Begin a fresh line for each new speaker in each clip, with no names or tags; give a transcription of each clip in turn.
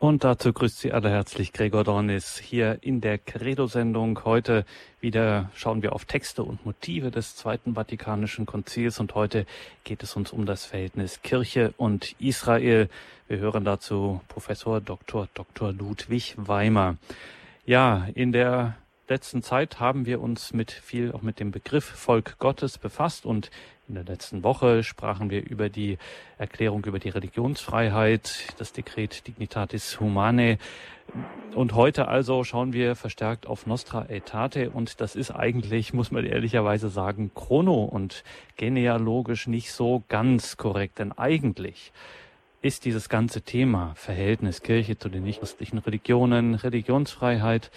Und dazu grüßt Sie alle herzlich Gregor Dornis hier in der Credo-Sendung. Heute wieder schauen wir auf Texte und Motive des Zweiten Vatikanischen Konzils und heute geht es uns um das Verhältnis Kirche und Israel. Wir hören dazu Professor Dr. Dr. Ludwig Weimer. Ja, in der letzten Zeit haben wir uns mit viel auch mit dem Begriff Volk Gottes befasst und in der letzten Woche sprachen wir über die Erklärung über die Religionsfreiheit, das Dekret Dignitatis Humanae. Und heute also schauen wir verstärkt auf Nostra Aetate und das ist eigentlich, muss man ehrlicherweise sagen, chrono und genealogisch nicht so ganz korrekt, denn eigentlich ist dieses ganze Thema Verhältnis Kirche zu den nichtchristlichen Religionen, Religionsfreiheit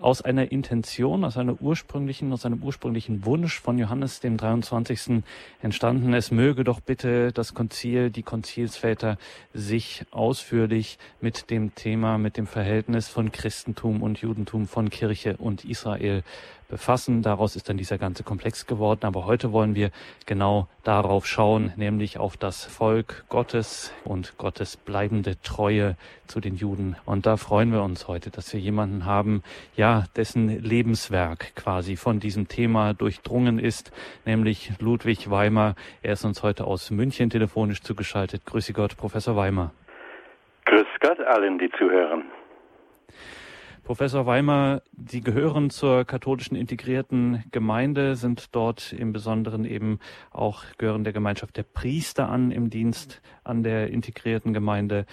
aus einer Intention, aus einer ursprünglichen, aus einem ursprünglichen Wunsch von Johannes dem 23. entstanden. Es möge doch bitte das Konzil, die Konzilsväter sich ausführlich mit dem Thema, mit dem Verhältnis von Christentum und Judentum, von Kirche und Israel befassen. Daraus ist dann dieser ganze Komplex geworden. Aber heute wollen wir genau darauf schauen, nämlich auf das Volk Gottes und Gottes bleibende Treue zu den Juden. Und da freuen wir uns heute, dass wir jemanden haben, ja, dessen Lebenswerk quasi von diesem Thema durchdrungen ist, nämlich Ludwig Weimer. Er ist uns heute aus München telefonisch zugeschaltet. Grüße Gott, Professor Weimer.
Grüß Gott allen, die zuhören.
Professor Weimer, Sie gehören zur katholischen integrierten Gemeinde, sind dort im Besonderen eben auch gehören der Gemeinschaft der Priester an im Dienst an der integrierten Gemeinde.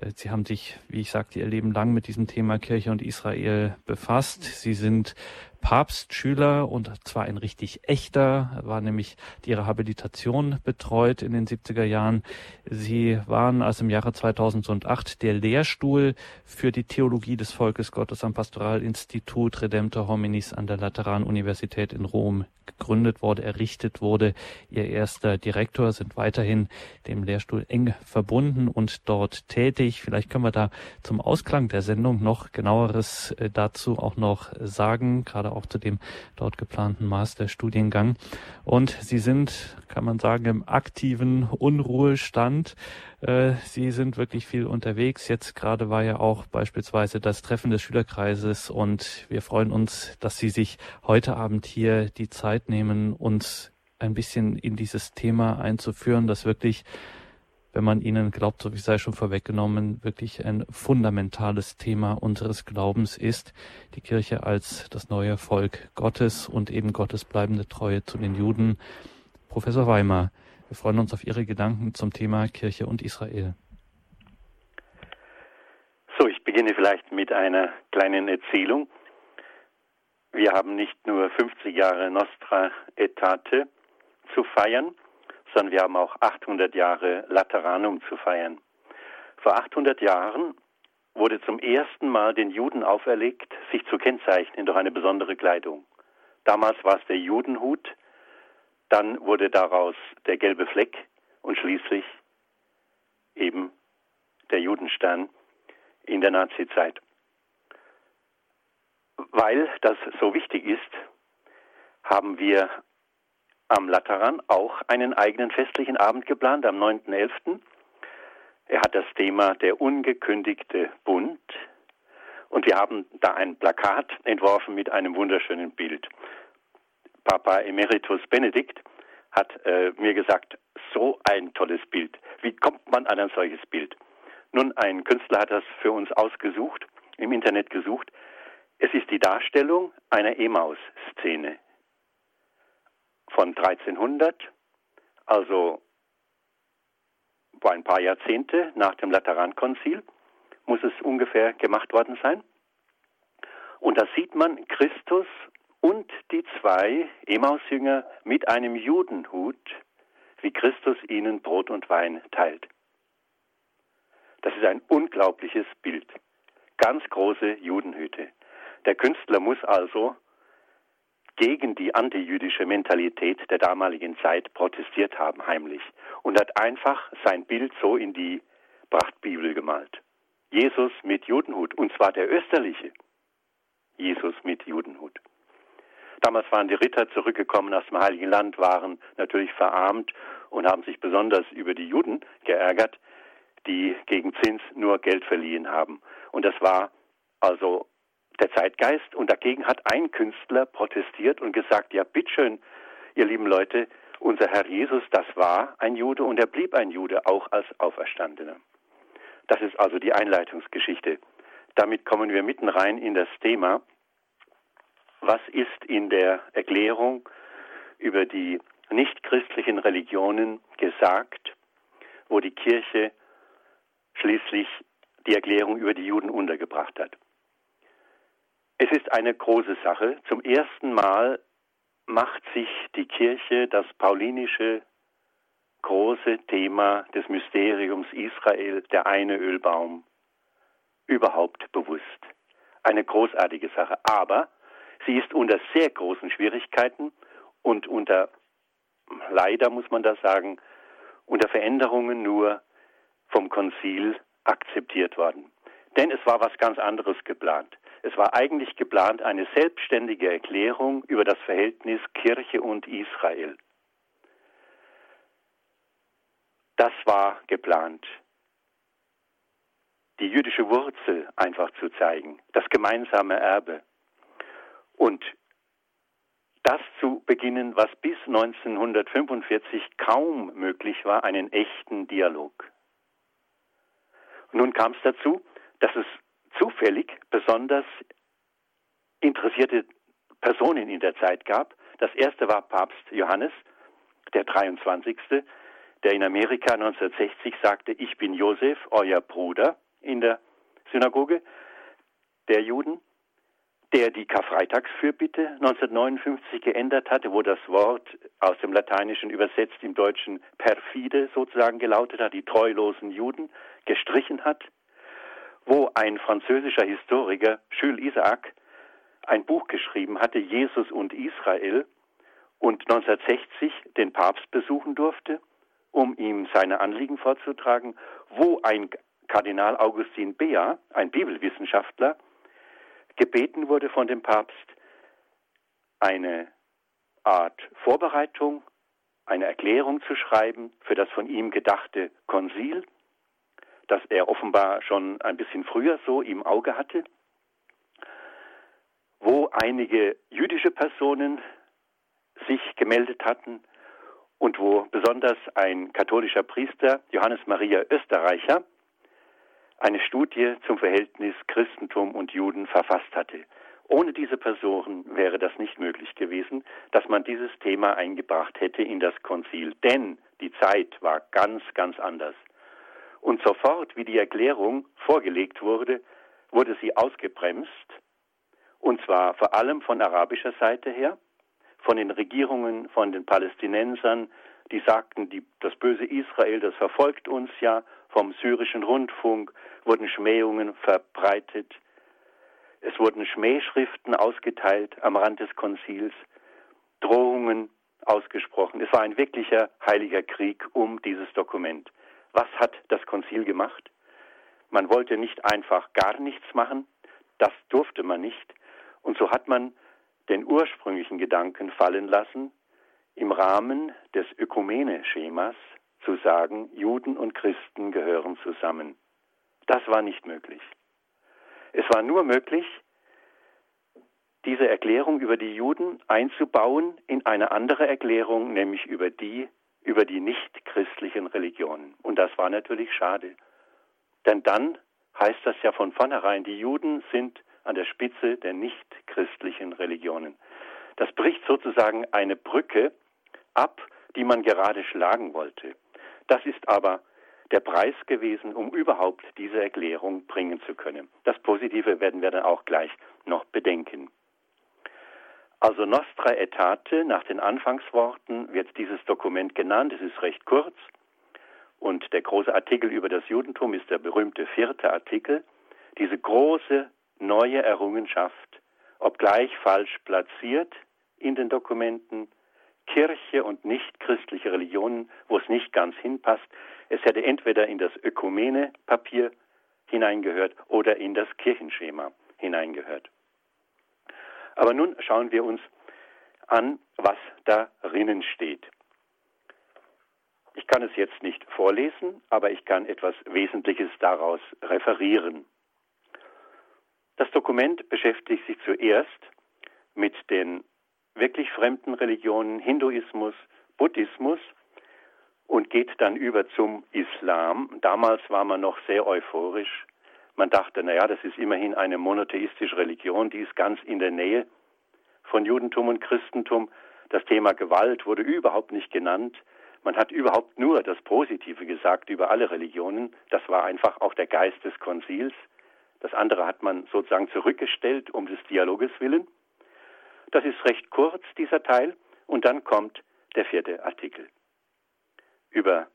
Äh, Sie haben sich, wie ich sagte, Ihr Leben lang mit diesem Thema Kirche und Israel befasst. Sie sind Papstschüler und zwar ein richtig echter, war nämlich ihre Habilitation betreut in den 70er Jahren. Sie waren also im Jahre 2008 der Lehrstuhl für die Theologie des Volkes Gottes am Pastoralinstitut Redemptor Hominis an der Lateranuniversität in Rom gegründet wurde, errichtet wurde. Ihr erster Direktor sind weiterhin dem Lehrstuhl eng verbunden und dort tätig. Vielleicht können wir da zum Ausklang der Sendung noch genaueres äh, dazu auch noch sagen, gerade auch zu dem dort geplanten Masterstudiengang. Und Sie sind, kann man sagen, im aktiven Unruhestand. Äh, Sie sind wirklich viel unterwegs. Jetzt gerade war ja auch beispielsweise das Treffen des Schülerkreises und wir freuen uns, dass Sie sich heute Abend hier die Zeit nehmen, uns ein bisschen in dieses Thema einzuführen, das wirklich wenn man ihnen glaubt, so wie sei schon vorweggenommen, wirklich ein fundamentales Thema unseres Glaubens ist, die Kirche als das neue Volk Gottes und eben Gottes bleibende Treue zu den Juden. Professor Weimar, wir freuen uns auf Ihre Gedanken zum Thema Kirche und Israel.
So, ich beginne vielleicht mit einer kleinen Erzählung. Wir haben nicht nur 50 Jahre Nostra Aetate zu feiern, sondern wir haben auch 800 Jahre Lateranum zu feiern. Vor 800 Jahren wurde zum ersten Mal den Juden auferlegt, sich zu kennzeichnen durch eine besondere Kleidung. Damals war es der Judenhut, dann wurde daraus der gelbe Fleck und schließlich eben der Judenstern in der Nazizeit. Weil das so wichtig ist, haben wir am Lateran auch einen eigenen festlichen Abend geplant am 9.11. Er hat das Thema der ungekündigte Bund und wir haben da ein Plakat entworfen mit einem wunderschönen Bild. Papa Emeritus Benedikt hat äh, mir gesagt, so ein tolles Bild. Wie kommt man an ein solches Bild? Nun, ein Künstler hat das für uns ausgesucht, im Internet gesucht. Es ist die Darstellung einer Emaus-Szene von 1300, also vor ein paar Jahrzehnte nach dem Laterankonzil, muss es ungefähr gemacht worden sein. Und da sieht man Christus und die zwei Emausjünger mit einem Judenhut, wie Christus ihnen Brot und Wein teilt. Das ist ein unglaubliches Bild. Ganz große Judenhüte. Der Künstler muss also gegen die antijüdische Mentalität der damaligen Zeit protestiert haben, heimlich, und hat einfach sein Bild so in die Prachtbibel gemalt. Jesus mit Judenhut, und zwar der österliche Jesus mit Judenhut. Damals waren die Ritter zurückgekommen aus dem Heiligen Land, waren natürlich verarmt und haben sich besonders über die Juden geärgert, die gegen Zins nur Geld verliehen haben. Und das war also der Zeitgeist. Und dagegen hat ein Künstler protestiert und gesagt, ja, bitteschön, ihr lieben Leute, unser Herr Jesus, das war ein Jude und er blieb ein Jude, auch als Auferstandener. Das ist also die Einleitungsgeschichte. Damit kommen wir mitten rein in das Thema. Was ist in der Erklärung über die nichtchristlichen Religionen gesagt, wo die Kirche schließlich die Erklärung über die Juden untergebracht hat? Es ist eine große Sache. Zum ersten Mal macht sich die Kirche das paulinische große Thema des Mysteriums Israel, der eine Ölbaum, überhaupt bewusst. Eine großartige Sache. Aber sie ist unter sehr großen Schwierigkeiten und unter, leider muss man das sagen, unter Veränderungen nur vom Konzil akzeptiert worden. Denn es war was ganz anderes geplant. Es war eigentlich geplant eine selbstständige Erklärung über das Verhältnis Kirche und Israel. Das war geplant. Die jüdische Wurzel einfach zu zeigen, das gemeinsame Erbe. Und das zu beginnen, was bis 1945 kaum möglich war, einen echten Dialog. nun kam es dazu, dass es zufällig besonders interessierte Personen in der Zeit gab. Das erste war Papst Johannes, der 23., der in Amerika 1960 sagte, ich bin Josef, euer Bruder in der Synagoge der Juden, der die Karfreitagsfürbitte 1959 geändert hatte, wo das Wort aus dem Lateinischen übersetzt im Deutschen perfide sozusagen gelautet hat, die treulosen Juden gestrichen hat wo ein französischer Historiker, Jules Isaac, ein Buch geschrieben hatte, Jesus und Israel, und 1960 den Papst besuchen durfte, um ihm seine Anliegen vorzutragen, wo ein Kardinal Augustin Bea, ein Bibelwissenschaftler, gebeten wurde von dem Papst, eine Art Vorbereitung, eine Erklärung zu schreiben für das von ihm gedachte Konzil, das er offenbar schon ein bisschen früher so im Auge hatte, wo einige jüdische Personen sich gemeldet hatten und wo besonders ein katholischer Priester, Johannes Maria Österreicher, eine Studie zum Verhältnis Christentum und Juden verfasst hatte. Ohne diese Personen wäre das nicht möglich gewesen, dass man dieses Thema eingebracht hätte in das Konzil. Denn die Zeit war ganz, ganz anders. Und sofort, wie die Erklärung vorgelegt wurde, wurde sie ausgebremst, und zwar vor allem von arabischer Seite her, von den Regierungen, von den Palästinensern, die sagten, die, das böse Israel, das verfolgt uns ja, vom syrischen Rundfunk wurden Schmähungen verbreitet, es wurden Schmähschriften ausgeteilt am Rand des Konzils, Drohungen ausgesprochen. Es war ein wirklicher heiliger Krieg um dieses Dokument. Was hat das Konzil gemacht? Man wollte nicht einfach gar nichts machen, das durfte man nicht, und so hat man den ursprünglichen Gedanken fallen lassen, im Rahmen des Ökumene-Schemas zu sagen, Juden und Christen gehören zusammen. Das war nicht möglich. Es war nur möglich, diese Erklärung über die Juden einzubauen in eine andere Erklärung, nämlich über die über die nichtchristlichen Religionen. Und das war natürlich schade. Denn dann heißt das ja von vornherein, die Juden sind an der Spitze der nichtchristlichen Religionen. Das bricht sozusagen eine Brücke ab, die man gerade schlagen wollte. Das ist aber der Preis gewesen, um überhaupt diese Erklärung bringen zu können. Das Positive werden wir dann auch gleich noch bedenken. Also Nostra Aetate, nach den Anfangsworten wird dieses Dokument genannt. Es ist recht kurz. Und der große Artikel über das Judentum ist der berühmte vierte Artikel. Diese große neue Errungenschaft, obgleich falsch platziert in den Dokumenten, Kirche und nicht christliche Religionen, wo es nicht ganz hinpasst. Es hätte entweder in das Ökumene-Papier hineingehört oder in das Kirchenschema hineingehört. Aber nun schauen wir uns an, was darin steht. Ich kann es jetzt nicht vorlesen, aber ich kann etwas Wesentliches daraus referieren. Das Dokument beschäftigt sich zuerst mit den wirklich fremden Religionen Hinduismus, Buddhismus und geht dann über zum Islam. Damals war man noch sehr euphorisch. Man dachte, naja, das ist immerhin eine monotheistische Religion, die ist ganz in der Nähe von Judentum und Christentum. Das Thema Gewalt wurde überhaupt nicht genannt. Man hat überhaupt nur das Positive gesagt über alle Religionen. Das war einfach auch der Geist des Konzils. Das andere hat man sozusagen zurückgestellt um des Dialoges willen. Das ist recht kurz, dieser Teil. Und dann kommt der vierte Artikel. Über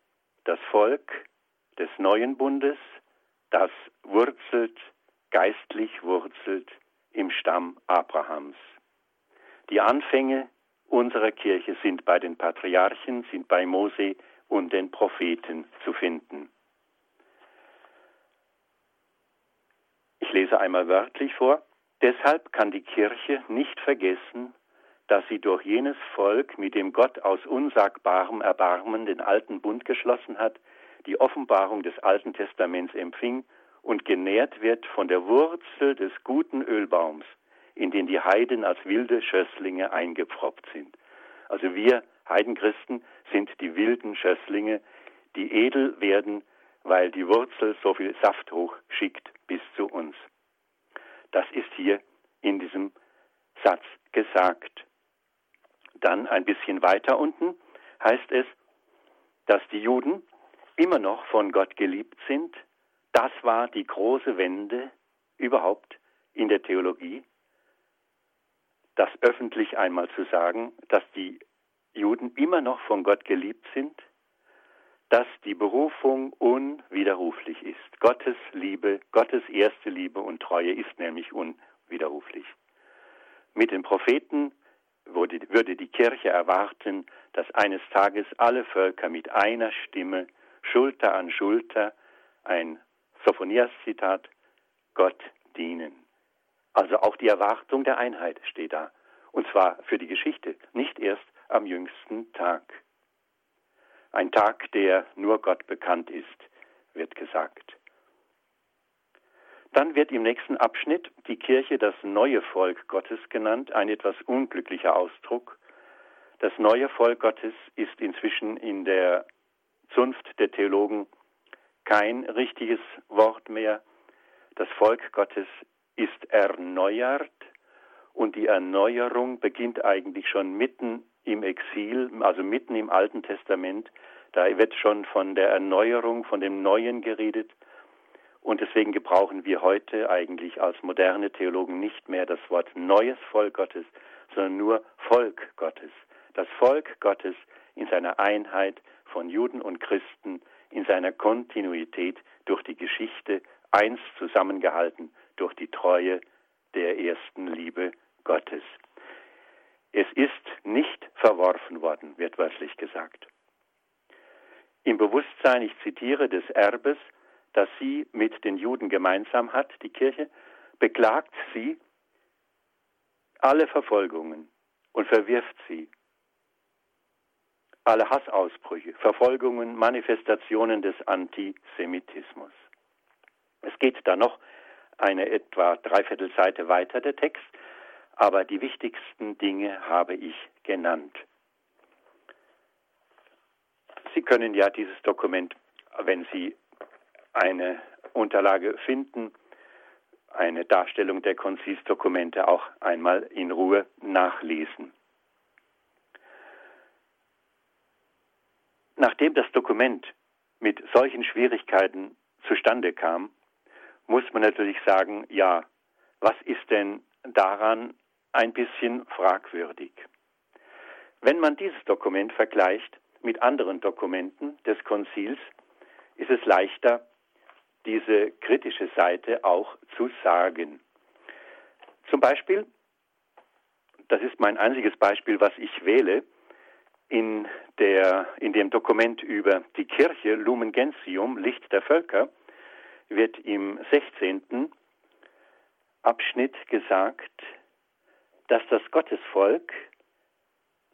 das Volk des neuen Bundes, das wurzelt, geistlich wurzelt im Stamm Abrahams. Die Anfänge unserer Kirche sind bei den Patriarchen, sind bei Mose und den Propheten zu finden. Ich lese einmal wörtlich vor. Deshalb kann die Kirche nicht vergessen, dass sie durch jenes Volk, mit dem Gott aus unsagbarem Erbarmen den alten Bund geschlossen hat, die Offenbarung des Alten Testaments empfing und genährt wird von der Wurzel des guten Ölbaums, in den die Heiden als wilde Schösslinge eingepfropft sind. Also wir Heidenchristen sind die wilden Schösslinge, die edel werden, weil die Wurzel so viel Saft hochschickt bis zu uns. Das ist hier in diesem Satz gesagt. Dann ein bisschen weiter unten heißt es, dass die Juden immer noch von Gott geliebt sind. Das war die große Wende überhaupt in der Theologie, das öffentlich einmal zu sagen, dass die Juden immer noch von Gott geliebt sind dass die Berufung unwiderruflich ist. Gottes Liebe, Gottes erste Liebe und Treue ist nämlich unwiderruflich. Mit den Propheten würde, die Kirche erwarten, dass eines Tages alle Völker mit einer Stimme, Schulter an Schulter, ein Sophonias-Zitat, Gott dienen. Also auch die Erwartung der Einheit steht da. Und zwar für die Geschichte, nicht erst am jüngsten Tag. Ein Tag, der nur Gott bekannt ist, wird gesagt. Dann wird im nächsten Abschnitt die Kirche das neue Volk Gottes genannt, ein etwas unglücklicher Ausdruck. Das neue Volk Gottes ist inzwischen in der Zunft der Theologen kein richtiges Wort mehr. Das Volk Gottes ist erneuert und die Erneuerung beginnt eigentlich schon mitten im Exil, also mitten im Alten Testament. Da wird schon von der Erneuerung, von dem Neuen geredet. Und deswegen gebrauchen wir heute eigentlich als moderne Theologen nicht mehr das Wort neues Volk Gottes, sondern nur Volk Gottes. Das Volk Gottes in seiner Einheit von Juden und Christen, in seiner Kontinuität durch die Geschichte, eins zusammengehalten durch die Treue der ersten Liebe Gottes. Es ist nicht verworfen worden, wird wörtlich gesagt. Im Bewusstsein, ich zitiere, des Erbes, das sie mit den Juden gemeinsam hat, die Kirche, beklagt sie alle Verfolgungen und verwirft sie. Alle Hassausbrüche, Verfolgungen, Manifestationen des Antisemitismus. Es geht da noch eine etwa dreiviertel Seite weiter, der Text, aber die wichtigsten Dinge habe ich genannt. Sie können ja dieses Dokument, wenn Sie eine Unterlage finden, eine Darstellung der Konzilsdokumente auch einmal in Ruhe nachlesen. Nachdem das Dokument mit solchen Schwierigkeiten zustande kam, muss man natürlich sagen, ja, was ist denn daran ein bisschen fragwürdig. Wenn man dieses Dokument vergleicht mit anderen Dokumenten des Konzils, ist es leichter, diese kritische Seite auch zu sagen. Zum Beispiel, das ist mein einziges Beispiel, was ich wähle, in, der, in dem Dokument über die Kirche Lumen Gentium, Licht der Völker, wird im 16. Abschnitt gesagt, dass das Gottesvolk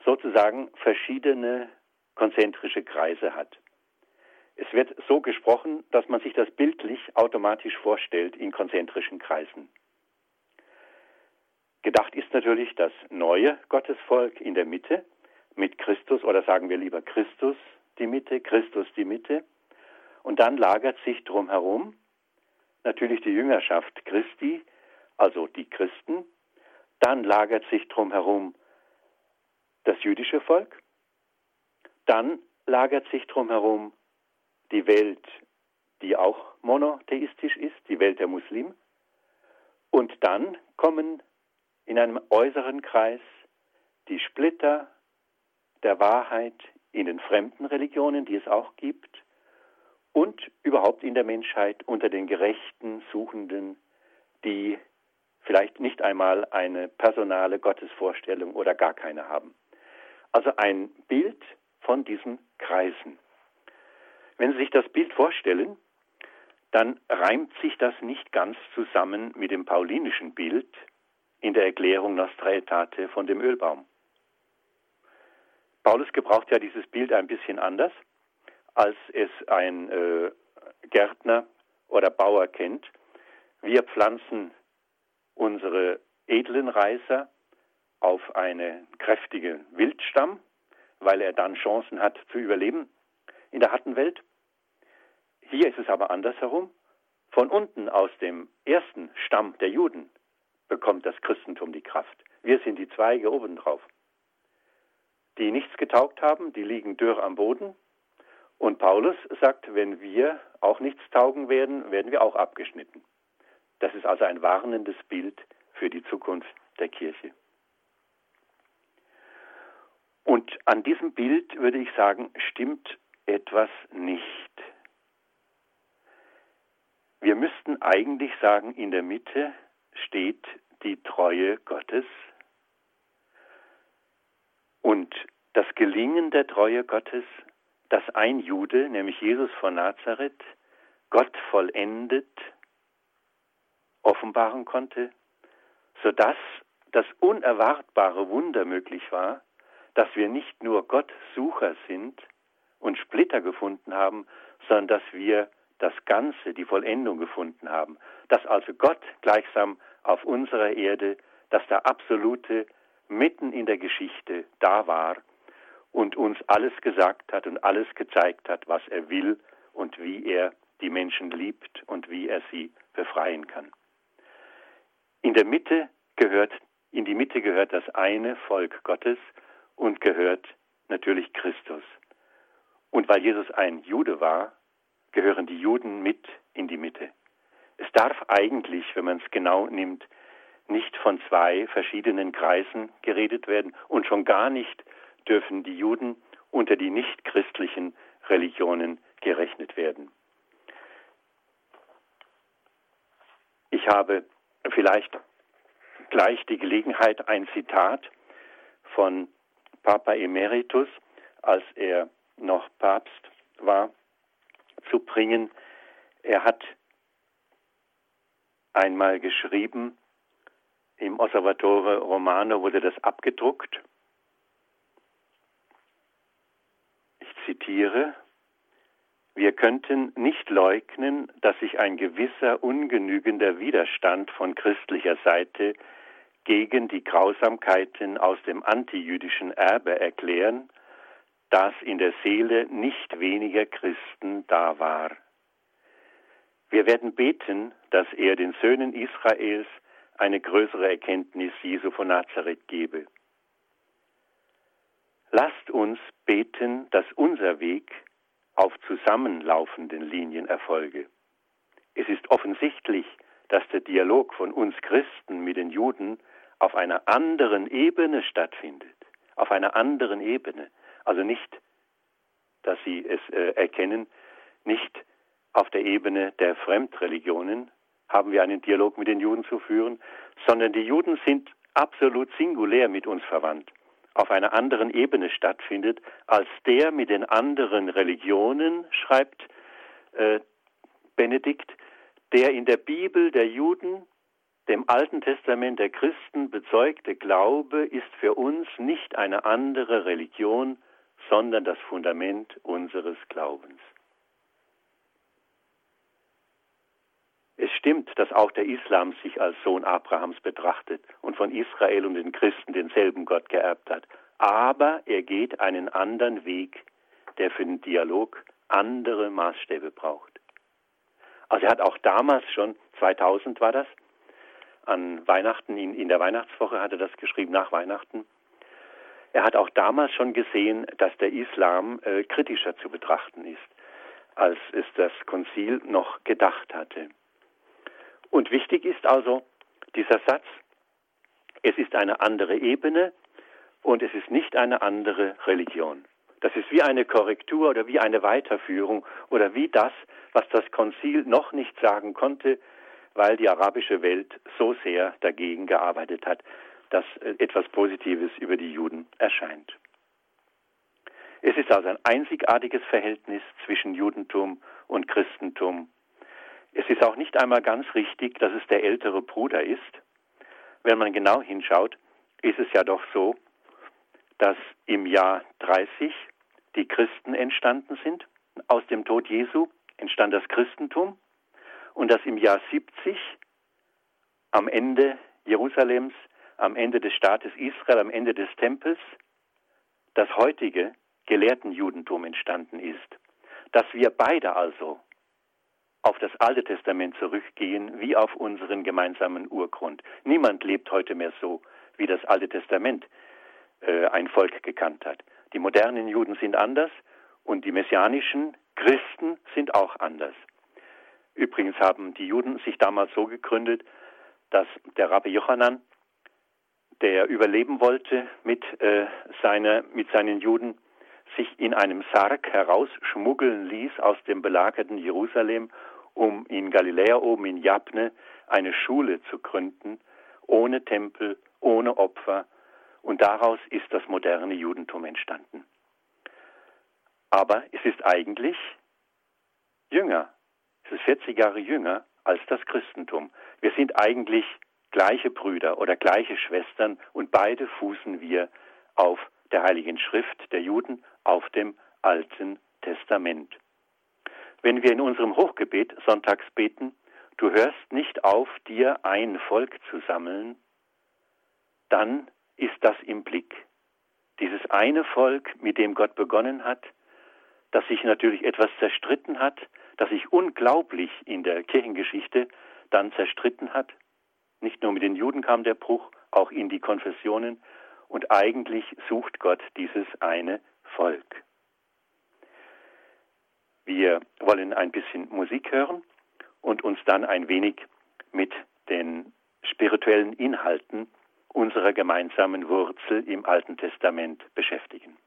sozusagen verschiedene konzentrische Kreise hat. Es wird so gesprochen, dass man sich das bildlich automatisch vorstellt in konzentrischen Kreisen. Gedacht ist natürlich das neue Gottesvolk in der Mitte mit Christus oder sagen wir lieber Christus die Mitte, Christus die Mitte. Und dann lagert sich drumherum natürlich die Jüngerschaft Christi, also die Christen. Dann lagert sich drumherum das jüdische Volk. Dann lagert sich drumherum die Welt, die auch monotheistisch ist, die Welt der Muslimen. Und dann kommen in einem äußeren Kreis die Splitter der Wahrheit in den fremden Religionen, die es auch gibt, und überhaupt in der Menschheit unter den gerechten Suchenden, die vielleicht nicht einmal eine personale Gottesvorstellung oder gar keine haben. Also ein Bild von diesen Kreisen. Wenn Sie sich das Bild vorstellen, dann reimt sich das nicht ganz zusammen mit dem paulinischen Bild in der Erklärung Nostra Aetate von dem Ölbaum. Paulus gebraucht ja dieses Bild ein bisschen anders, als es ein äh, Gärtner oder Bauer kennt. Wir pflanzen unsere edlen Reiser auf einen kräftigen Wildstamm, weil er dann Chancen hat zu überleben in der harten Welt. Hier ist es aber andersherum. Von unten aus dem ersten Stamm der Juden bekommt das Christentum die Kraft. Wir sind die Zweige obendrauf. Die nichts getaugt haben, die liegen dürr am Boden. Und Paulus sagt, wenn wir auch nichts taugen werden, werden wir auch abgeschnitten. Das ist also ein warnendes Bild für die Zukunft der Kirche. Und an diesem Bild würde ich sagen, stimmt etwas nicht. Wir müssten eigentlich sagen, in der Mitte steht die Treue Gottes und das Gelingen der Treue Gottes, dass ein Jude, nämlich Jesus von Nazareth, Gott vollendet offenbaren konnte, sodass das unerwartbare Wunder möglich war, dass wir nicht nur Gottsucher sind und Splitter gefunden haben, sondern dass wir das Ganze, die Vollendung gefunden haben, dass also Gott gleichsam auf unserer Erde, dass der Absolute mitten in der Geschichte da war und uns alles gesagt hat und alles gezeigt hat, was er will und wie er die Menschen liebt und wie er sie befreien kann. In der Mitte gehört, in die Mitte gehört das eine Volk Gottes und gehört natürlich Christus. Und weil Jesus ein Jude war, gehören die Juden mit in die Mitte. Es darf eigentlich, wenn man es genau nimmt, nicht von zwei verschiedenen Kreisen geredet werden und schon gar nicht dürfen die Juden unter die nichtchristlichen Religionen gerechnet werden. Ich habe vielleicht gleich die Gelegenheit, ein Zitat von Papa Emeritus, als er noch Papst war, zu bringen. Er hat einmal geschrieben, im Osservatore Romano wurde das abgedruckt. Ich zitiere, wir könnten nicht leugnen, dass sich ein gewisser ungenügender Widerstand von christlicher Seite gegen die Grausamkeiten aus dem antijüdischen Erbe erklären, dass in der Seele nicht weniger Christen da war. Wir werden beten, dass er den Söhnen Israels eine größere Erkenntnis Jesu von Nazareth gebe. Lasst uns beten, dass unser Weg auf zusammenlaufenden Linien erfolge. Es ist offensichtlich, dass der Dialog von uns Christen mit den Juden auf einer anderen Ebene stattfindet, auf einer anderen Ebene. Also nicht, dass sie es äh, erkennen, nicht auf der Ebene der Fremdreligionen haben wir einen Dialog mit den Juden zu führen, sondern die Juden sind absolut singulär mit uns verwandt, auf einer anderen Ebene stattfindet, als der mit den anderen Religionen, schreibt äh, Benedikt, der in der Bibel der Juden dem Alten Testament der Christen bezeugte Glaube ist für uns nicht eine andere Religion, sondern das Fundament unseres Glaubens. Es stimmt, dass auch der Islam sich als Sohn Abrahams betrachtet und von Israel und den Christen denselben Gott geerbt hat. Aber er geht einen anderen Weg, der für den Dialog andere Maßstäbe braucht. Also er hat auch damals schon, 2000 war das, an Weihnachten, in, in der Weihnachtswoche hat er das geschrieben, nach Weihnachten, er hat auch damals schon gesehen, dass der Islam äh, kritischer zu betrachten ist, als es das Konzil noch gedacht hatte. Und wichtig ist also dieser Satz, es ist eine andere Ebene und es ist nicht eine andere Religion. Das ist wie eine Korrektur oder wie eine Weiterführung oder wie das, was das Konzil noch nicht sagen konnte, weil die arabische Welt so sehr dagegen gearbeitet hat, dass etwas Positives über die Juden erscheint. Es ist also ein einzigartiges Verhältnis zwischen Judentum und Christentum es ist auch nicht einmal ganz richtig, dass es der ältere Bruder ist. Wenn man genau hinschaut, ist es ja doch so, dass im Jahr 30 die Christen entstanden sind. Aus dem Tod Jesu entstand das Christentum und dass im Jahr 70 am Ende Jerusalems, am Ende des Staates Israel, am Ende des Tempels das heutige Gelehrtenjudentum entstanden ist. Dass wir beide also auf das Alte Testament zurückgehen wie auf unseren gemeinsamen Urgrund. Niemand lebt heute mehr so, wie das Alte Testament äh, ein Volk gekannt hat. Die modernen Juden sind anders und die messianischen Christen sind auch anders. Übrigens haben die Juden sich damals so gegründet, dass der Rabbi Jochanan, der überleben wollte mit, äh, seine, mit seinen Juden, sich in einem Sarg herausschmuggeln ließ aus dem belagerten Jerusalem um in Galiläa oben in Jabne eine Schule zu gründen, ohne Tempel, ohne Opfer, und daraus ist das moderne Judentum entstanden. Aber es ist eigentlich jünger, es ist 40 Jahre jünger als das Christentum. Wir sind eigentlich gleiche Brüder oder gleiche Schwestern und beide fußen wir auf der Heiligen Schrift der Juden, auf dem Alten Testament. Wenn wir in unserem Hochgebet sonntags beten, du hörst nicht auf, dir ein Volk zu sammeln, dann ist das im Blick. Dieses eine Volk, mit dem Gott begonnen hat, das sich natürlich etwas zerstritten hat, das sich unglaublich in der Kirchengeschichte dann zerstritten hat. Nicht nur mit den Juden kam der Bruch, auch in die Konfessionen. Und eigentlich sucht Gott dieses eine Volk. Wir wollen ein bisschen Musik hören und uns dann ein wenig mit den spirituellen Inhalten unserer gemeinsamen Wurzel im Alten Testament beschäftigen.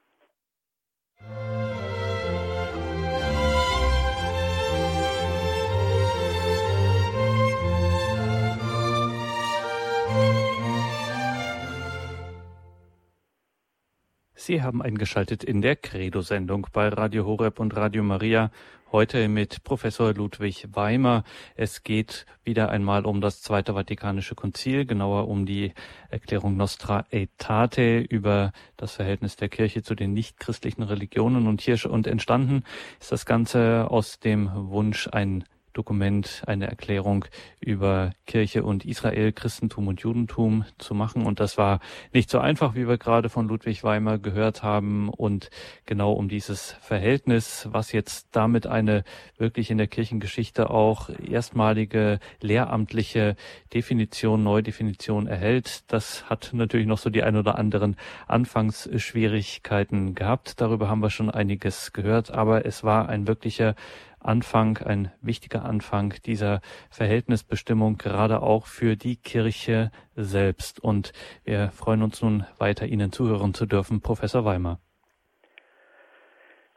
Sie haben eingeschaltet in der Credo-Sendung bei Radio Horeb und Radio Maria. Heute mit Professor Ludwig Weimer. Es geht wieder einmal um das Zweite Vatikanische Konzil, genauer um die Erklärung Nostra Aetate über das Verhältnis der Kirche zu den nichtchristlichen Religionen und hier und entstanden ist das Ganze aus dem Wunsch, ein Dokument eine Erklärung über Kirche und Israel, Christentum und Judentum zu machen. Und das war nicht so einfach, wie wir gerade von Ludwig Weimer gehört haben. Und genau um dieses Verhältnis, was jetzt damit eine wirklich in der Kirchengeschichte auch erstmalige lehramtliche Definition, Neudefinition erhält, das hat natürlich noch so die ein oder anderen Anfangsschwierigkeiten gehabt. Darüber haben wir schon einiges gehört. Aber es war ein wirklicher Anfang, ein wichtiger Anfang dieser Verhältnisbestimmung, gerade auch für die Kirche selbst. Und wir freuen uns nun weiter, Ihnen zuhören zu dürfen, Professor Weimer.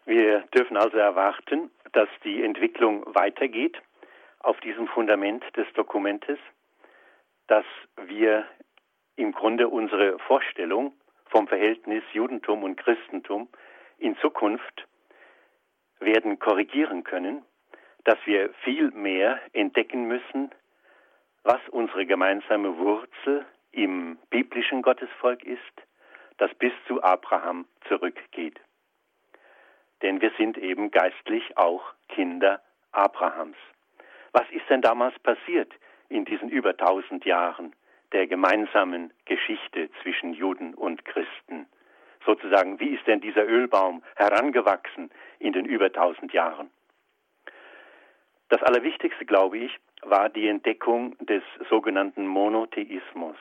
Wir dürfen also erwarten, dass die Entwicklung weitergeht auf diesem Fundament des Dokumentes, dass wir im Grunde unsere Vorstellung vom Verhältnis Judentum und Christentum in Zukunft werden korrigieren können, dass wir viel mehr entdecken müssen, was unsere gemeinsame Wurzel im biblischen Gottesvolk ist, das bis zu Abraham zurückgeht. denn wir sind eben geistlich auch Kinder Abrahams. Was ist denn damals passiert in diesen über tausend Jahren der gemeinsamen Geschichte zwischen Juden und Christen? Sozusagen, wie ist denn dieser Ölbaum herangewachsen in den über tausend Jahren? Das Allerwichtigste, glaube ich, war die Entdeckung des sogenannten Monotheismus.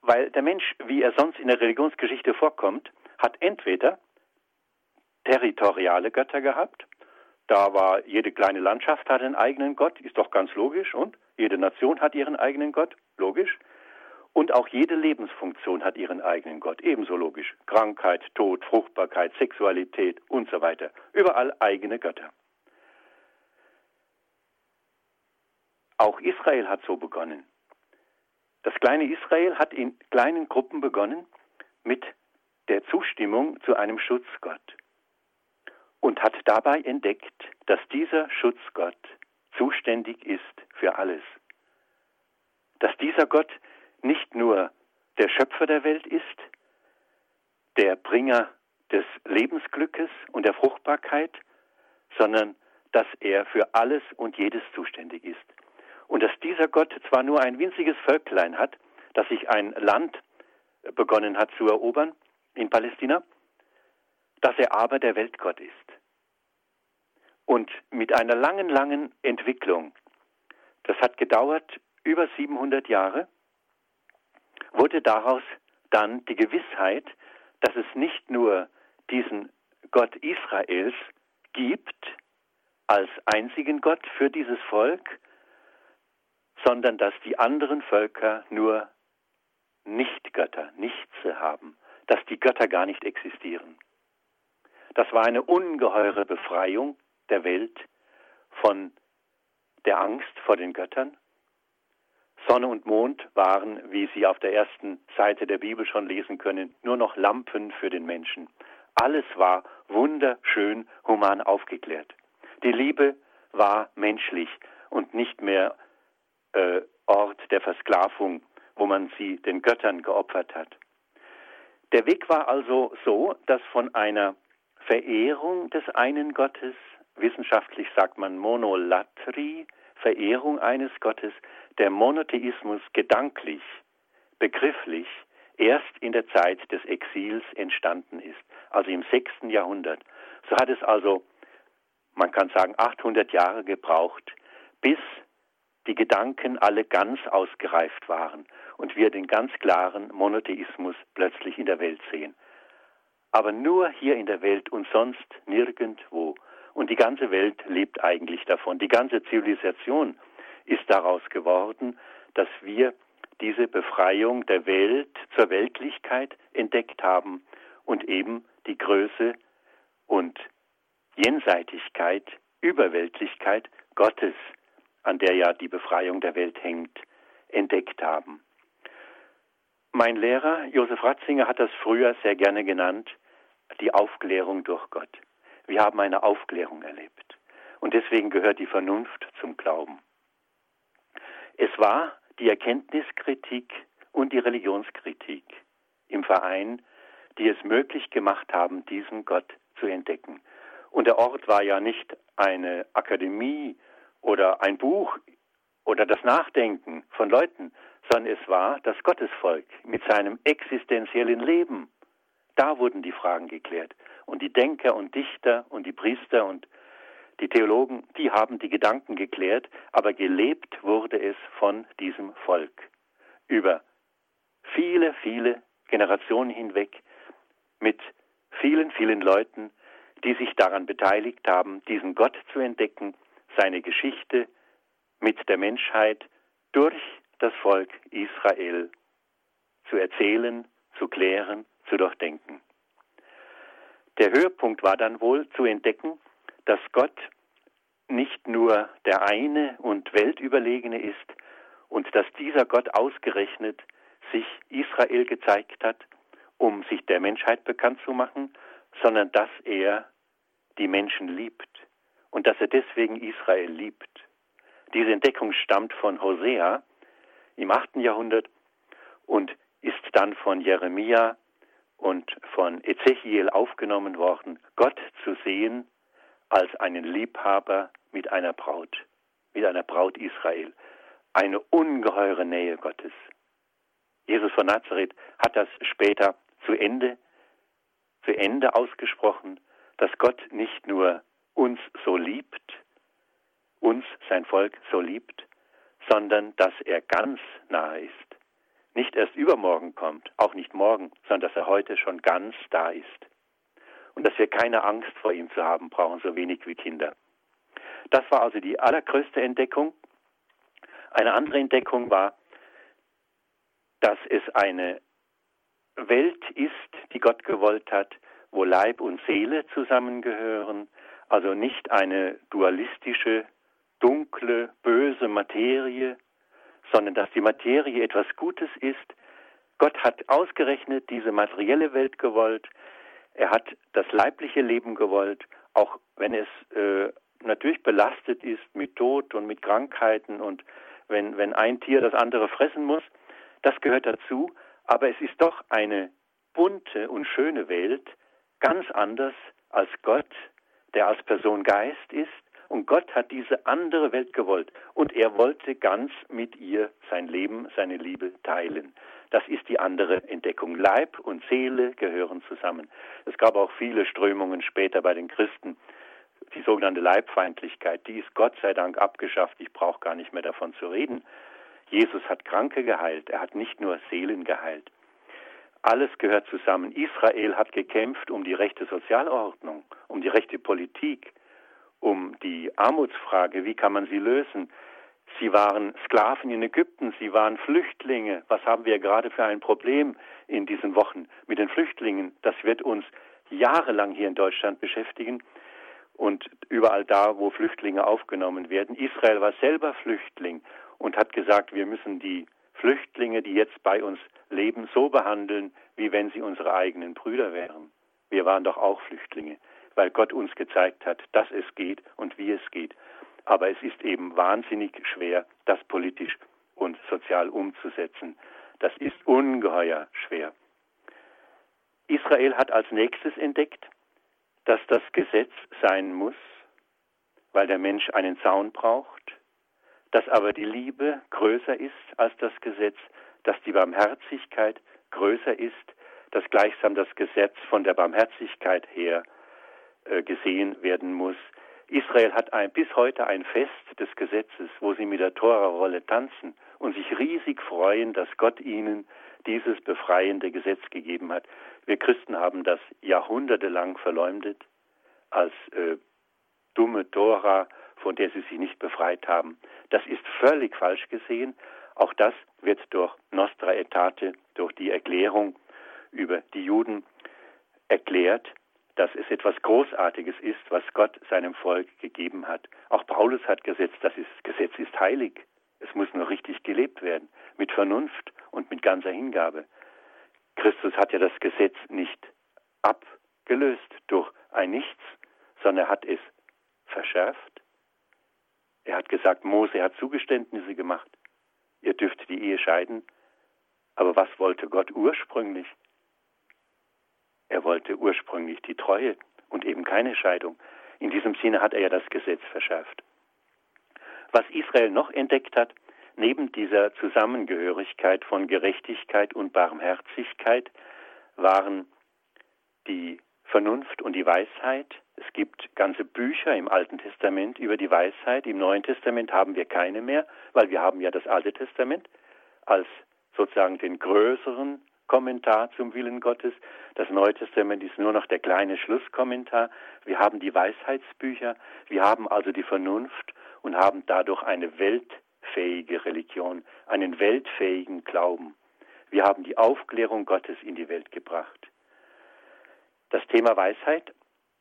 Weil der Mensch, wie er sonst in der Religionsgeschichte vorkommt, hat entweder territoriale Götter gehabt, da war jede kleine Landschaft hat einen eigenen Gott, ist doch ganz logisch, und jede Nation hat ihren eigenen Gott, logisch. Und auch jede Lebensfunktion hat ihren eigenen Gott, ebenso logisch. Krankheit, Tod, Fruchtbarkeit, Sexualität und so weiter. Überall eigene Götter. Auch Israel hat so begonnen. Das kleine Israel hat in kleinen Gruppen begonnen mit der Zustimmung zu einem Schutzgott und hat dabei entdeckt, dass dieser Schutzgott zuständig ist für alles. Dass dieser Gott nicht nur der Schöpfer der Welt ist, der Bringer des Lebensglückes und der Fruchtbarkeit, sondern dass er für alles und jedes zuständig ist. Und dass dieser Gott zwar nur ein winziges Völklein hat, das sich ein Land begonnen hat zu erobern in Palästina, dass er aber der Weltgott ist. Und mit einer langen, langen Entwicklung, das hat gedauert über 700 Jahre, wurde daraus dann die Gewissheit, dass es nicht nur diesen Gott Israels gibt als einzigen Gott für dieses Volk, sondern dass die anderen Völker nur Nichtgötter, Nichts haben, dass die Götter gar nicht existieren. Das war eine ungeheure Befreiung der Welt von der Angst vor den Göttern. Sonne und Mond waren, wie Sie auf der ersten Seite der Bibel schon lesen können, nur noch Lampen für den Menschen. Alles war wunderschön human aufgeklärt. Die Liebe war menschlich und nicht mehr äh, Ort der Versklavung, wo man sie den Göttern geopfert hat. Der Weg war also so, dass von einer Verehrung des einen Gottes, wissenschaftlich sagt man Monolatrie, Verehrung eines Gottes, der Monotheismus gedanklich, begrifflich erst in der Zeit des Exils entstanden ist, also im sechsten Jahrhundert. So hat es also, man kann sagen, 800 Jahre gebraucht, bis die Gedanken alle ganz ausgereift waren und wir den ganz klaren Monotheismus plötzlich in der Welt sehen. Aber nur hier in der Welt und sonst nirgendwo. Und die ganze Welt lebt eigentlich davon. Die ganze Zivilisation ist daraus geworden, dass wir diese Befreiung der Welt zur Weltlichkeit entdeckt haben und eben die Größe und Jenseitigkeit, Überweltlichkeit Gottes an der ja die Befreiung der Welt hängt, entdeckt haben. Mein Lehrer Josef Ratzinger hat das früher sehr gerne genannt, die Aufklärung durch Gott. Wir haben eine Aufklärung erlebt. Und deswegen gehört die Vernunft zum Glauben. Es war die Erkenntniskritik und die Religionskritik im Verein, die es möglich gemacht haben, diesen Gott zu entdecken. Und der Ort war ja nicht eine Akademie oder ein Buch oder das Nachdenken von Leuten, sondern es war das Gottesvolk mit seinem existenziellen Leben. Da wurden die Fragen geklärt. Und die Denker und Dichter und die Priester und die Theologen, die haben die Gedanken geklärt, aber gelebt wurde es von diesem Volk. Über viele, viele Generationen hinweg mit vielen, vielen Leuten, die sich daran beteiligt haben, diesen Gott zu entdecken seine Geschichte mit der Menschheit durch das Volk Israel zu erzählen, zu klären, zu durchdenken. Der Höhepunkt war dann wohl zu entdecken, dass Gott nicht nur der eine und weltüberlegene ist und dass dieser Gott ausgerechnet sich Israel gezeigt hat, um sich der Menschheit bekannt zu machen, sondern dass er die Menschen liebt und dass er deswegen Israel liebt. Diese Entdeckung stammt von Hosea im 8. Jahrhundert und ist dann von Jeremia und von Ezechiel aufgenommen worden, Gott zu sehen als einen Liebhaber mit einer Braut, mit einer Braut Israel. Eine ungeheure Nähe Gottes. Jesus von Nazareth hat das später zu Ende, zu Ende ausgesprochen, dass Gott nicht nur uns so liebt, uns, sein Volk, so liebt, sondern dass er ganz nahe ist. Nicht erst übermorgen kommt, auch nicht morgen, sondern dass er heute schon ganz da ist. Und dass wir keine Angst vor ihm zu haben brauchen, so wenig wie Kinder. Das war also die allergrößte Entdeckung. Eine andere Entdeckung war, dass es eine Welt ist, die Gott gewollt hat, wo Leib und Seele zusammengehören, also nicht eine dualistische, dunkle, böse Materie, sondern dass die Materie etwas Gutes ist. Gott hat ausgerechnet diese materielle Welt gewollt, er hat das leibliche Leben gewollt, auch wenn es äh, natürlich belastet ist mit Tod und mit Krankheiten und wenn, wenn ein Tier das andere fressen muss, das gehört dazu, aber es ist doch eine bunte und schöne Welt, ganz anders als Gott, der als Person Geist ist. Und Gott hat diese andere Welt gewollt. Und er wollte ganz mit ihr sein Leben, seine Liebe teilen. Das ist die andere Entdeckung. Leib und Seele gehören zusammen. Es gab auch viele Strömungen später bei den Christen. Die sogenannte Leibfeindlichkeit, die ist Gott sei Dank abgeschafft. Ich brauche gar nicht mehr davon zu reden. Jesus hat Kranke geheilt, er hat nicht nur Seelen geheilt. Alles gehört zusammen. Israel hat gekämpft um die rechte Sozialordnung, um die rechte Politik, um die Armutsfrage, wie kann man sie lösen. Sie waren Sklaven in Ägypten, sie waren Flüchtlinge. Was haben wir gerade für ein Problem in diesen Wochen mit den Flüchtlingen? Das wird uns jahrelang hier in Deutschland beschäftigen und überall da, wo Flüchtlinge aufgenommen werden. Israel war selber Flüchtling und hat gesagt, wir müssen die Flüchtlinge, die jetzt bei uns leben, so behandeln, wie wenn sie unsere eigenen Brüder wären. Wir waren doch auch Flüchtlinge, weil Gott uns gezeigt hat, dass es geht und wie es geht. Aber es ist eben wahnsinnig schwer, das politisch und sozial umzusetzen. Das ist ungeheuer schwer. Israel hat als nächstes entdeckt, dass das Gesetz sein muss, weil der Mensch einen Zaun braucht, dass aber die Liebe größer ist als das Gesetz, dass die Barmherzigkeit größer ist, dass gleichsam das Gesetz von der Barmherzigkeit her gesehen werden muss. Israel hat ein, bis heute ein Fest des Gesetzes, wo sie mit der Tora-Rolle tanzen und sich riesig freuen, dass Gott ihnen dieses befreiende Gesetz gegeben hat. Wir Christen haben das jahrhundertelang verleumdet als äh, dumme Tora, von der sie sich nicht befreit haben. Das ist völlig falsch gesehen. Auch das wird durch Nostra Aetate, durch die Erklärung über die Juden erklärt, dass es etwas Großartiges ist, was Gott seinem Volk gegeben hat. Auch Paulus hat gesetzt, das ist, Gesetz ist heilig. Es muss nur richtig gelebt werden, mit Vernunft und mit ganzer Hingabe. Christus hat ja das Gesetz nicht abgelöst durch ein Nichts, sondern er hat es verschärft. Er hat gesagt, Mose hat Zugeständnisse gemacht. Ihr dürft die Ehe scheiden. Aber was wollte Gott ursprünglich? Er wollte ursprünglich die Treue und eben keine Scheidung. In diesem Sinne hat er ja das Gesetz verschärft. Was Israel noch entdeckt hat, neben dieser Zusammengehörigkeit von Gerechtigkeit und Barmherzigkeit, waren die Vernunft und die Weisheit. Es gibt ganze Bücher im Alten Testament über die Weisheit. Im Neuen Testament haben wir keine mehr, weil wir haben ja das Alte Testament als sozusagen den größeren Kommentar zum Willen Gottes. Das Neue Testament ist nur noch der kleine Schlusskommentar. Wir haben die Weisheitsbücher, wir haben also die Vernunft und haben dadurch eine weltfähige Religion, einen weltfähigen Glauben. Wir haben die Aufklärung Gottes in die Welt gebracht. Das Thema Weisheit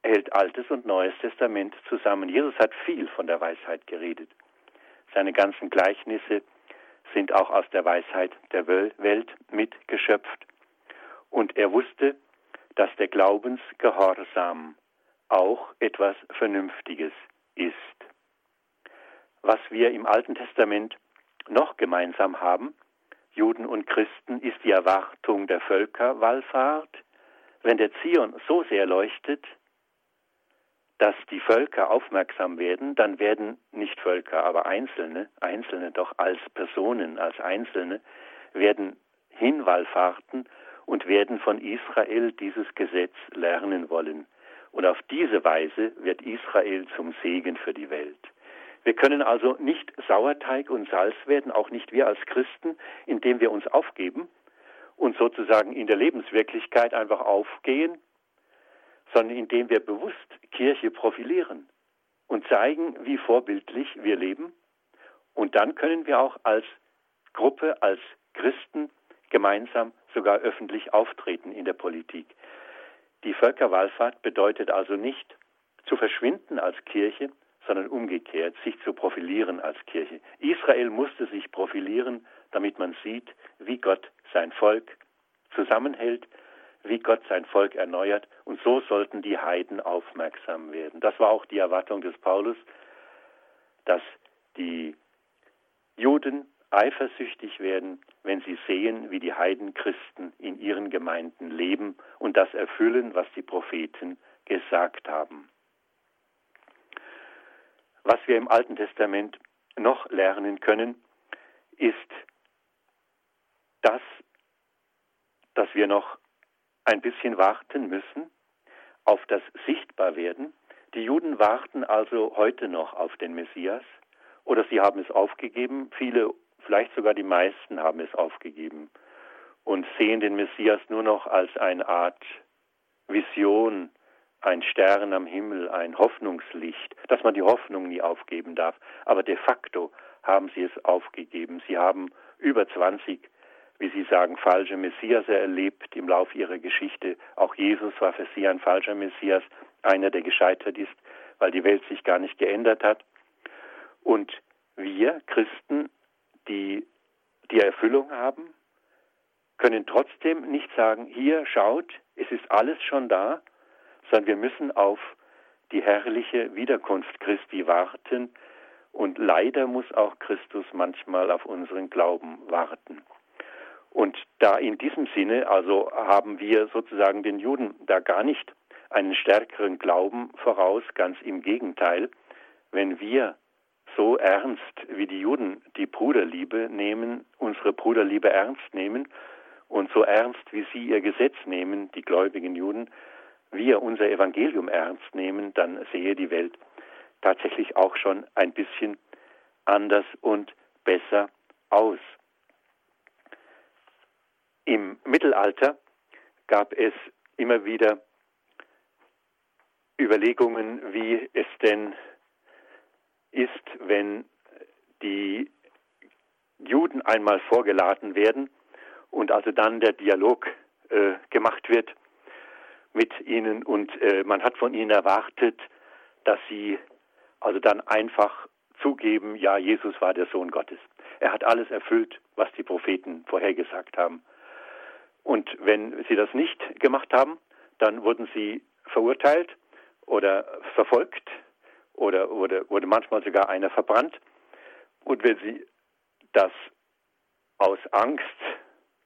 hält Altes und Neues Testament zusammen. Jesus hat viel von der Weisheit geredet. Seine ganzen Gleichnisse sind auch aus der Weisheit der Welt mitgeschöpft. Und er wusste, dass der Glaubensgehorsam auch etwas Vernünftiges ist. Was wir im Alten Testament noch gemeinsam haben, Juden und Christen, ist die Erwartung der Völkerwallfahrt, wenn der Zion so sehr leuchtet, dass die Völker aufmerksam werden, dann werden nicht Völker, aber Einzelne, Einzelne doch als Personen, als Einzelne, werden hinwallfahrten und werden von Israel dieses Gesetz lernen wollen. Und auf diese Weise wird Israel zum Segen für die Welt. Wir können also nicht Sauerteig und Salz werden, auch nicht wir als Christen, indem wir uns aufgeben und sozusagen in der Lebenswirklichkeit einfach aufgehen, sondern indem wir bewusst Kirche profilieren und zeigen, wie vorbildlich wir leben. Und dann können wir auch als Gruppe, als Christen gemeinsam sogar öffentlich auftreten in der Politik. Die Völkerwallfahrt bedeutet also nicht zu verschwinden als Kirche, sondern umgekehrt, sich zu profilieren als Kirche. Israel musste sich profilieren, damit man sieht, wie Gott sein Volk zusammenhält, wie Gott sein Volk erneuert, und so sollten die Heiden aufmerksam werden. Das war auch die Erwartung des Paulus, dass die Juden eifersüchtig werden, wenn sie sehen, wie die Heidenchristen in ihren Gemeinden leben und das erfüllen, was die Propheten gesagt haben. Was wir im Alten Testament noch lernen können, ist das, dass wir noch ein bisschen warten müssen auf das Sichtbarwerden. Die Juden warten also heute noch auf den Messias oder sie haben es aufgegeben. Viele, vielleicht sogar die meisten haben es aufgegeben und sehen den Messias nur noch als eine Art Vision, ein Stern am Himmel, ein Hoffnungslicht, dass man die Hoffnung nie aufgeben darf. Aber de facto haben sie es aufgegeben. Sie haben über 20, wie Sie sagen, falsche Messias erlebt im Lauf ihrer Geschichte. Auch Jesus war für sie ein falscher Messias, einer, der gescheitert ist, weil die Welt sich gar nicht geändert hat. Und wir Christen, die die Erfüllung haben, können trotzdem nicht sagen, hier schaut, es ist alles schon da, sondern wir müssen auf die herrliche Wiederkunft Christi warten und leider muss auch Christus manchmal auf unseren Glauben warten. Und da in diesem Sinne, also haben wir sozusagen den Juden da gar nicht einen stärkeren Glauben voraus, ganz im Gegenteil, wenn wir so ernst wie die Juden die Bruderliebe nehmen, unsere Bruderliebe ernst nehmen und so ernst wie sie ihr Gesetz nehmen, die gläubigen Juden, wir unser Evangelium ernst nehmen, dann sehe die Welt tatsächlich auch schon ein bisschen anders und besser aus. Im Mittelalter gab es immer wieder Überlegungen, wie es denn ist, wenn die Juden einmal vorgeladen werden und also dann der Dialog äh, gemacht wird mit ihnen und äh, man hat von ihnen erwartet, dass sie also dann einfach zugeben, ja, Jesus war der Sohn Gottes. Er hat alles erfüllt, was die Propheten vorhergesagt haben. Und wenn sie das nicht gemacht haben, dann wurden sie verurteilt oder verfolgt oder wurde, wurde manchmal sogar einer verbrannt. Und wenn sie das aus Angst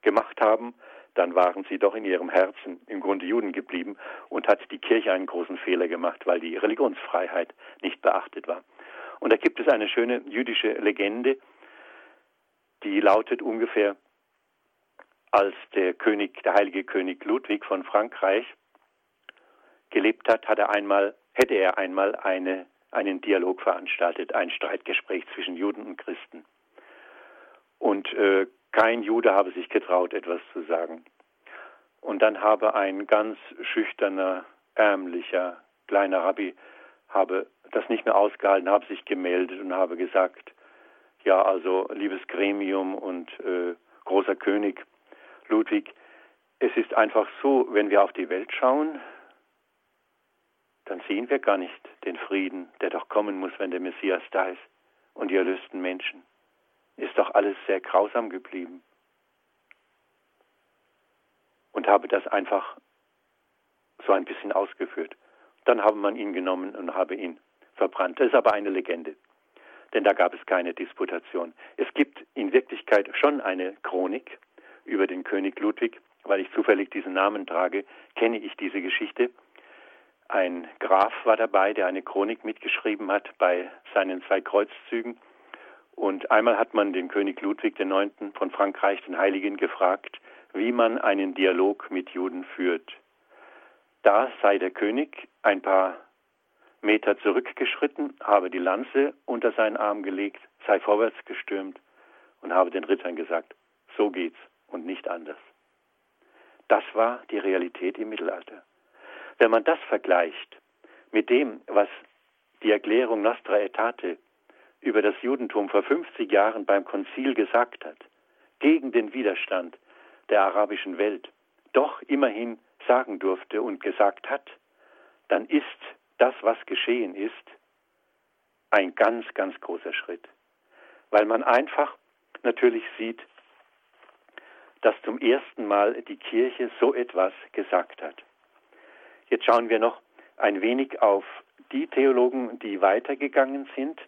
gemacht haben, dann waren sie doch in ihrem Herzen im Grunde Juden geblieben und hat die Kirche einen großen Fehler gemacht, weil die Religionsfreiheit nicht beachtet war. Und da gibt es eine schöne jüdische Legende, die lautet ungefähr, als der König, der heilige König Ludwig von Frankreich gelebt hat, hat er einmal, hätte er einmal eine, einen Dialog veranstaltet, ein Streitgespräch zwischen Juden und Christen. Und äh, kein Jude habe sich getraut, etwas zu sagen. Und dann habe ein ganz schüchterner, ärmlicher, kleiner Rabbi habe das nicht mehr ausgehalten, habe sich gemeldet und habe gesagt, ja, also liebes Gremium und äh, großer König Ludwig, es ist einfach so, wenn wir auf die Welt schauen, dann sehen wir gar nicht den Frieden, der doch kommen muss, wenn der Messias da ist und die erlösten Menschen ist doch alles sehr grausam geblieben. Und habe das einfach so ein bisschen ausgeführt. Dann habe man ihn genommen und habe ihn verbrannt. Das ist aber eine Legende, denn da gab es keine Disputation. Es gibt in Wirklichkeit schon eine Chronik über den König Ludwig weil ich zufällig diesen Namen trage, kenne ich diese Geschichte. Ein Graf war dabei, der eine Chronik mitgeschrieben hat bei seinen zwei Kreuzzügen. Und einmal hat man den König Ludwig IX. von Frankreich, den Heiligen, gefragt, wie man einen Dialog mit Juden führt. Da sei der König ein paar Meter zurückgeschritten, habe die Lanze unter seinen Arm gelegt, sei vorwärts gestürmt und habe den Rittern gesagt, so geht's und nicht anders. Das war die Realität im Mittelalter. Wenn man das vergleicht mit dem, was die Erklärung Nostra Aetate über das Judentum vor 50 Jahren beim Konzil gesagt hat, gegen den Widerstand der arabischen Welt, doch immerhin sagen durfte und gesagt hat, dann ist das, was geschehen ist, ein ganz, ganz großer Schritt. Weil man einfach natürlich sieht, dass zum ersten Mal die Kirche so etwas gesagt hat. Jetzt schauen wir noch ein wenig auf die Theologen, die weitergegangen sind,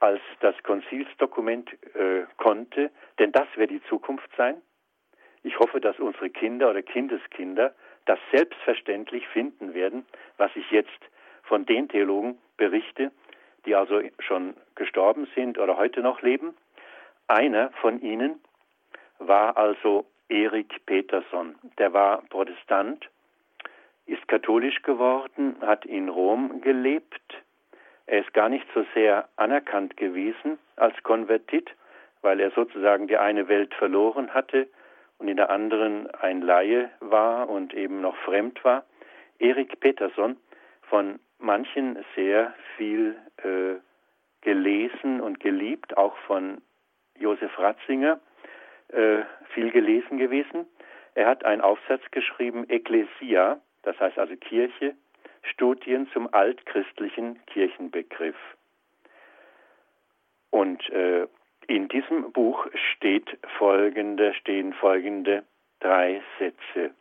als das Konzilsdokument äh, konnte, denn das wird die Zukunft sein. Ich hoffe, dass unsere Kinder oder Kindeskinder das selbstverständlich finden werden, was ich jetzt von den Theologen berichte, die also schon gestorben sind oder heute noch leben. Einer von ihnen war also Erik Peterson. Der war Protestant ist katholisch geworden, hat in Rom gelebt. Er ist gar nicht so sehr anerkannt gewesen als Konvertit, weil er sozusagen die eine Welt verloren hatte und in der anderen ein Laie war und eben noch fremd war. Erik Peterson, von manchen sehr viel äh, gelesen und geliebt, auch von Josef Ratzinger, äh, viel gelesen gewesen. Er hat einen Aufsatz geschrieben, Ecclesia, das heißt also Kirche, Studien zum altchristlichen Kirchenbegriff. Und äh, in diesem Buch steht folgende, stehen folgende drei Sätze.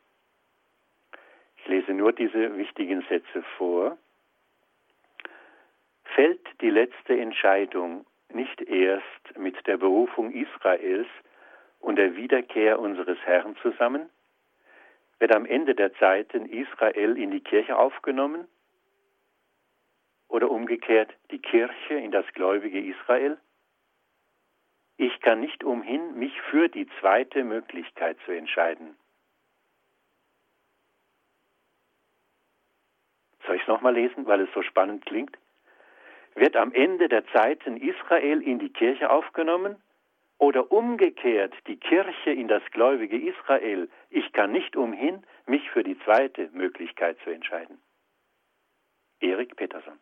Ich lese nur diese wichtigen Sätze vor. Fällt die letzte Entscheidung nicht erst mit der Berufung Israels und der Wiederkehr unseres Herrn zusammen? Wird am Ende der Zeiten Israel in die Kirche aufgenommen? Oder umgekehrt die Kirche in das gläubige Israel? Ich kann nicht umhin, mich für die zweite Möglichkeit zu entscheiden. Soll ich es nochmal lesen, weil es so spannend klingt? Wird am Ende der Zeiten Israel in die Kirche aufgenommen oder umgekehrt die Kirche in das gläubige Israel, ich kann nicht umhin, mich für die zweite Möglichkeit zu entscheiden. Erik Peterson.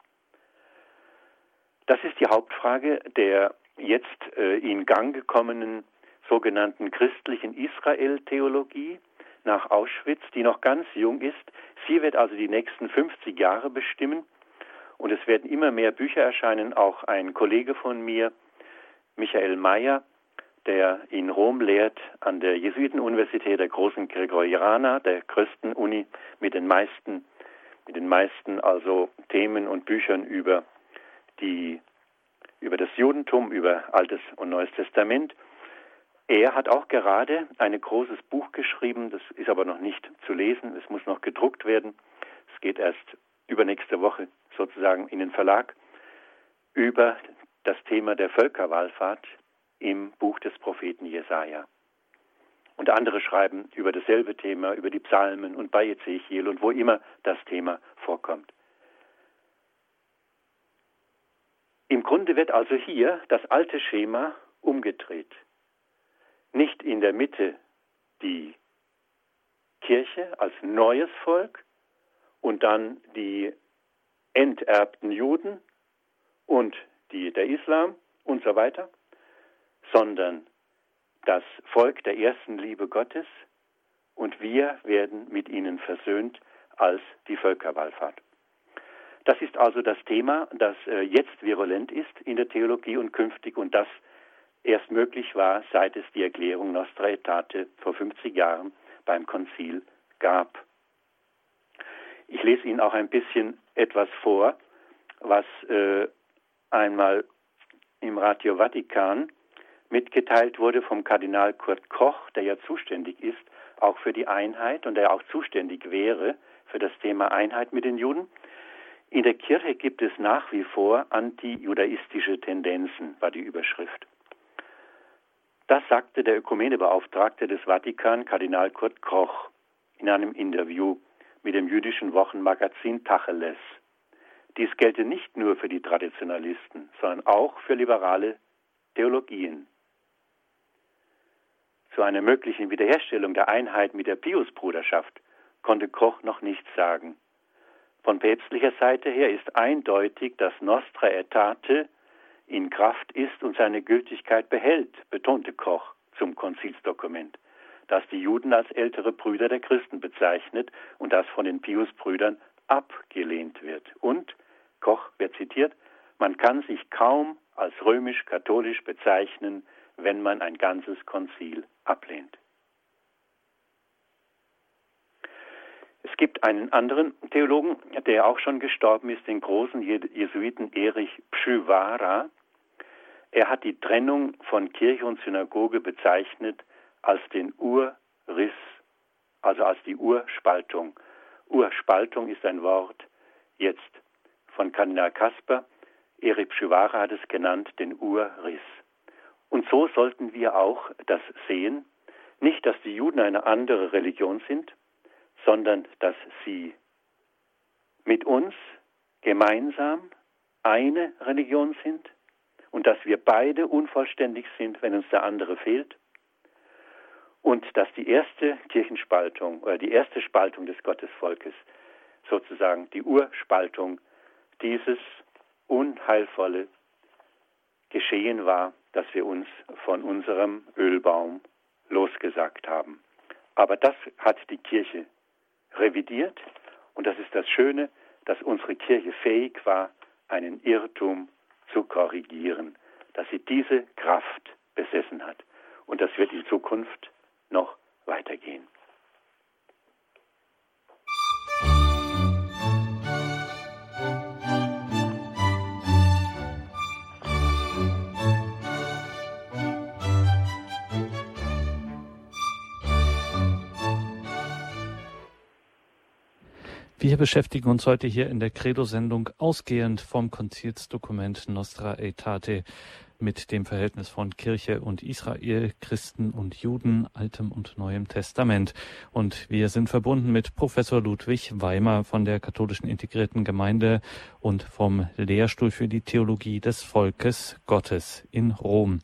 Das ist die Hauptfrage der jetzt äh, in Gang gekommenen sogenannten christlichen Israel-Theologie nach Auschwitz, die noch ganz jung ist. Sie wird also die nächsten 50 Jahre bestimmen und es werden immer mehr Bücher erscheinen. Auch ein Kollege von mir, Michael Mayer, der in Rom lehrt an der Jesuitenuniversität der großen Gregorianer, der größten Uni mit den meisten, mit den meisten also Themen und Büchern über die, über das Judentum, über Altes und Neues Testament. Er hat auch gerade ein großes Buch geschrieben, das ist aber noch nicht zu lesen, es muss noch gedruckt werden. Es geht erst übernächste Woche sozusagen in den Verlag über das Thema der Völkerwallfahrt im Buch des Propheten Jesaja. Und andere schreiben über dasselbe Thema, über die Psalmen und bei Ezechiel und wo immer das Thema vorkommt. Im Grunde wird also hier das alte Schema umgedreht. Nicht in der Mitte die Kirche als neues Volk und dann die enterbten Juden und die, der Islam und so weiter, sondern das Volk der ersten Liebe Gottes und wir werden mit ihnen versöhnt als die Völkerwallfahrt. Das ist also das Thema, das äh, jetzt virulent ist in der Theologie und künftig und das erst möglich war, seit es die Erklärung Nostra Aetate vor 50 Jahren beim Konzil gab. Ich lese Ihnen auch ein bisschen etwas vor, was äh, einmal im Radio Vatikan mitgeteilt wurde vom Kardinal Kurt Koch, der ja zuständig ist, auch für die Einheit und der auch zuständig wäre für das Thema Einheit mit den Juden. In der Kirche gibt es nach wie vor antijudaistische Tendenzen, war die Überschrift. Das sagte der Ökumenebeauftragte des Vatikan, Kardinal Kurt Koch, in einem Interview mit dem jüdischen Wochenmagazin Tacheles. Dies gelte nicht nur für die Traditionalisten, sondern auch für liberale Theologien. Zu einer möglichen Wiederherstellung der Einheit mit der Piusbruderschaft konnte Koch noch nichts sagen. Von päpstlicher Seite her ist eindeutig, dass Nostra Aetate in Kraft ist und seine Gültigkeit behält, betonte Koch zum Konzilsdokument, das die Juden als ältere Brüder der Christen bezeichnet und das von den Piusbrüdern abgelehnt wird. Und, Koch wird zitiert, man kann sich kaum als römisch-katholisch bezeichnen, wenn man ein ganzes Konzil ablehnt. Es gibt einen anderen Theologen, der auch schon gestorben ist, den großen Jesuiten Erich Pschywara. Er hat die Trennung von Kirche und Synagoge bezeichnet als den Urriss, also als die Urspaltung. Urspaltung ist ein Wort jetzt von Kardinal Kasper. Erich Pschywara hat es genannt, den Urriss. Und so sollten wir auch das sehen. Nicht, dass die Juden eine andere Religion sind, sondern dass sie mit uns gemeinsam eine Religion sind und dass wir beide unvollständig sind, wenn uns der andere fehlt und dass die erste Kirchenspaltung oder die erste Spaltung des Gottesvolkes sozusagen die Urspaltung dieses unheilvolle Geschehen war, dass wir uns von unserem Ölbaum losgesagt haben. Aber das hat die Kirche revidiert und das ist das Schöne, dass unsere Kirche fähig war, einen Irrtum zu korrigieren, dass sie diese Kraft besessen hat. Und das wird in Zukunft noch weitergehen.
Wir beschäftigen uns heute hier in der Credo-Sendung ausgehend vom Konzilsdokument Nostra Aetate mit dem Verhältnis von Kirche und Israel, Christen und Juden, Altem und Neuem Testament. Und wir sind verbunden mit Professor Ludwig Weimer von der Katholischen Integrierten Gemeinde und vom Lehrstuhl für die Theologie des Volkes Gottes in Rom.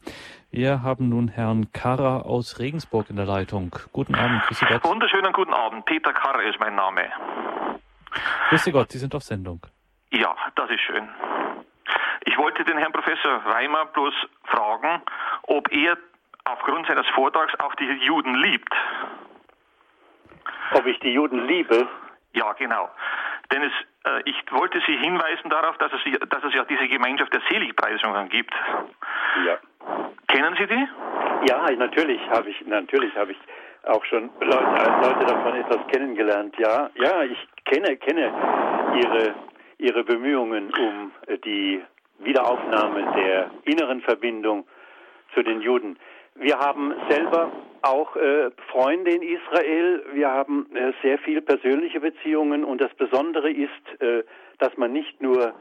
Wir haben nun Herrn Karrer aus Regensburg in der Leitung. Guten Abend,
grüße Gott. Wunderschönen guten Abend. Peter Karrer ist mein Name.
Grüße Gott, Sie sind auf Sendung.
Ja, das ist schön. Ich wollte den Herrn Professor Weimer bloß fragen, ob er aufgrund seines Vortrags auch die Juden liebt.
Ob ich die Juden liebe?
Ja, genau. Denn es, äh, ich wollte Sie hinweisen darauf, dass es, dass es ja diese Gemeinschaft der Seligpreisungen gibt.
Ja.
Kennen Sie die?
Ja, natürlich habe ich, natürlich habe ich auch schon Leute, Leute davon etwas kennengelernt. Ja, ja, ich kenne, kenne ihre, ihre Bemühungen um die Wiederaufnahme der inneren Verbindung zu den Juden. Wir haben selber auch äh, Freunde in Israel. Wir haben äh, sehr viel persönliche Beziehungen und das Besondere ist, äh, dass man nicht nur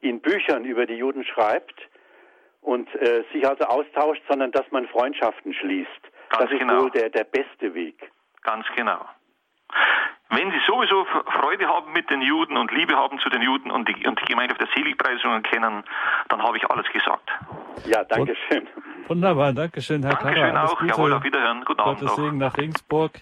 in Büchern über die Juden schreibt und äh, sich also austauscht, sondern dass man Freundschaften schließt.
Ganz
das ist
genau.
wohl der, der beste Weg.
Ganz genau. Wenn Sie sowieso Freude haben mit den Juden und Liebe haben zu den Juden und die, und die Gemeinschaft der Seligpreisungen kennen, dann habe ich alles gesagt.
Ja, danke schön.
Wunderbar, danke schön, Herr
Dankeschön
Karrer.
auch. Jawohl, auf Wiederhören. Guten Abend.
Gottes Segen nach Regensburg.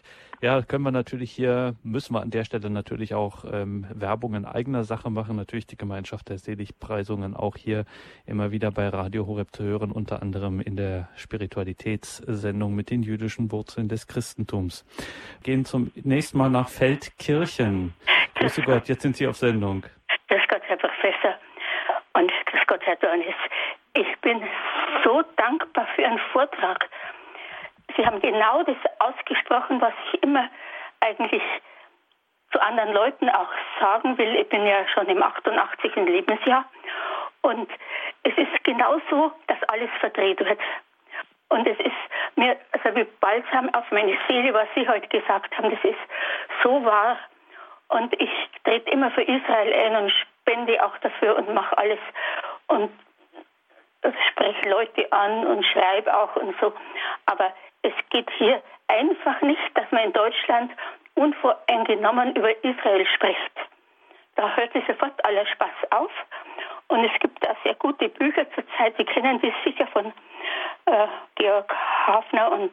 Ja, können wir natürlich hier, müssen wir an der Stelle natürlich auch ähm, Werbung in eigener Sache machen. Natürlich die Gemeinschaft der Seligpreisungen auch hier immer wieder bei Radio Horeb zu hören, unter anderem in der Spiritualitätssendung mit den jüdischen Wurzeln des Christentums. Gehen zum nächsten Mal nach Feldkirchen. Grüße Gott, jetzt sind Sie auf Sendung.
Grüß Gott, Herr Professor. Und grüß Gott, Herr Dornis. Ich bin so dankbar für Ihren Vortrag. Sie haben genau das ausgesprochen, was ich immer eigentlich zu anderen Leuten auch sagen will. Ich bin ja schon im 88. Lebensjahr und es ist genau so, dass alles verdreht wird. Und es ist mir also wie Balsam auf meine Seele, was Sie heute gesagt haben. Das ist so wahr. Und ich trete immer für Israel ein und spende auch dafür und mache alles. Und spreche Leute an und schreibe auch und so. Aber es geht hier einfach nicht, dass man in Deutschland unvoreingenommen über Israel spricht. Da hört sich sofort aller Spaß auf. Und es gibt auch sehr gute Bücher zurzeit. Sie kennen die sicher von äh, Georg Hafner und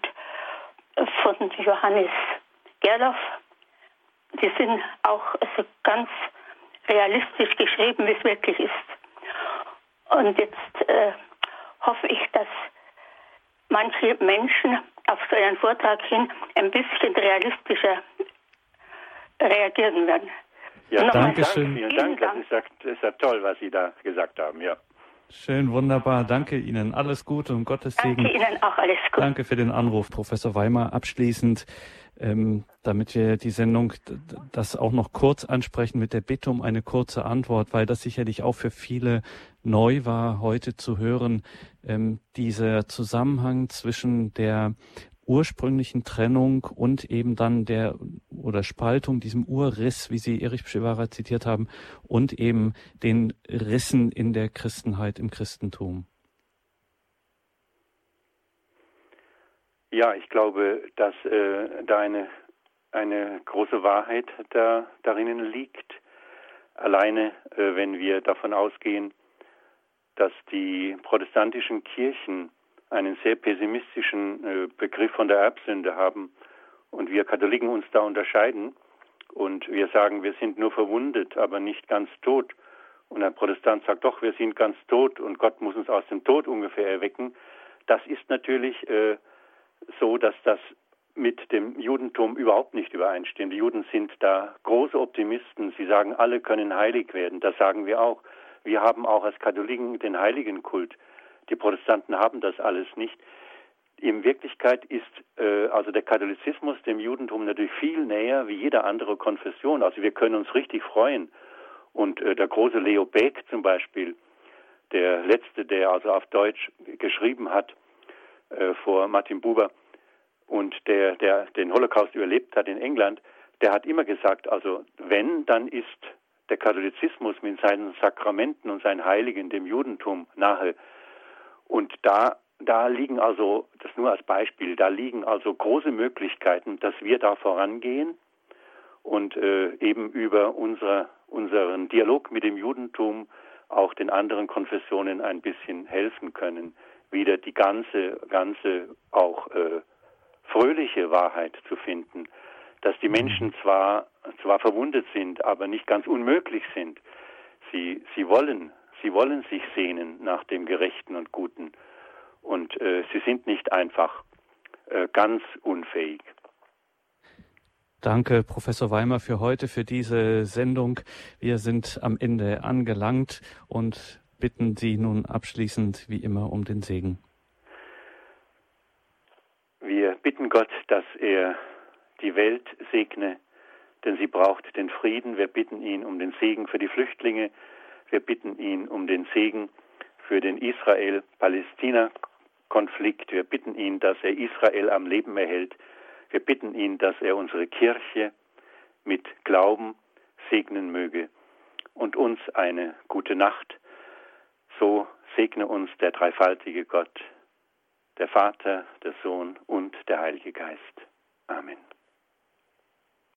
äh, von Johannes Gerloff. Die sind auch also ganz realistisch geschrieben, wie es wirklich ist. Und jetzt äh, hoffe ich, dass manche Menschen auf so einen Vortrag hin ein bisschen realistischer reagieren werden.
Ja, danke schön. Vielen Dank. Das ist, ja, das ist ja toll, was Sie da gesagt haben. Ja.
Schön, wunderbar. Danke Ihnen. Alles Gute und Gottes Segen.
Danke Ihnen auch alles Gute.
Danke für den Anruf, Professor Weimar. Abschließend, ähm, damit wir die Sendung das auch noch kurz ansprechen mit der Bitte um eine kurze Antwort, weil das sicherlich auch für viele neu war, heute zu hören, ähm, dieser Zusammenhang zwischen der ursprünglichen Trennung und eben dann der oder Spaltung, diesem Urriss, wie Sie Erich Pschewara zitiert haben, und eben den Rissen in der Christenheit, im Christentum?
Ja, ich glaube, dass äh, da eine, eine große Wahrheit da, darin liegt. Alleine, äh, wenn wir davon ausgehen, dass die protestantischen Kirchen einen sehr pessimistischen äh, Begriff von der Erbsünde haben und wir Katholiken uns da unterscheiden und wir sagen, wir sind nur verwundet, aber nicht ganz tot. Und ein Protestant sagt doch, wir sind ganz tot und Gott muss uns aus dem Tod ungefähr erwecken. Das ist natürlich äh, so, dass das mit dem Judentum überhaupt nicht übereinstimmt. Die Juden sind da große Optimisten. Sie sagen, alle können heilig werden. Das sagen wir auch. Wir haben auch als Katholiken den Heiligenkult. Die Protestanten haben das alles nicht. In Wirklichkeit ist äh, also der Katholizismus dem Judentum natürlich viel näher wie jede andere Konfession. Also wir können uns richtig freuen. Und äh, der große Leo Beck zum Beispiel, der letzte, der also auf Deutsch geschrieben hat äh, vor Martin Buber und der, der den Holocaust überlebt hat in England, der hat immer gesagt, also wenn, dann ist der Katholizismus mit seinen Sakramenten und seinen Heiligen dem Judentum nahe. Und da, da liegen also, das nur als Beispiel, da liegen also große Möglichkeiten, dass wir da vorangehen und äh, eben über unsere, unseren Dialog mit dem Judentum auch den anderen Konfessionen ein bisschen helfen können, wieder die ganze, ganze auch äh, fröhliche Wahrheit zu finden, dass die Menschen zwar, zwar verwundet sind, aber nicht ganz unmöglich sind. Sie, sie wollen Sie wollen sich sehnen nach dem Gerechten und Guten. Und äh, sie sind nicht einfach äh, ganz unfähig.
Danke, Professor Weimer, für heute, für diese Sendung. Wir sind am Ende angelangt und bitten Sie nun abschließend wie immer um den Segen.
Wir bitten Gott, dass er die Welt segne, denn sie braucht den Frieden. Wir bitten ihn um den Segen für die Flüchtlinge, wir bitten ihn um den Segen für den Israel-Palästina-Konflikt. Wir bitten ihn, dass er Israel am Leben erhält. Wir bitten ihn, dass er unsere Kirche mit Glauben segnen möge und uns eine gute Nacht. So segne uns der dreifaltige Gott, der Vater, der Sohn und der Heilige Geist. Amen.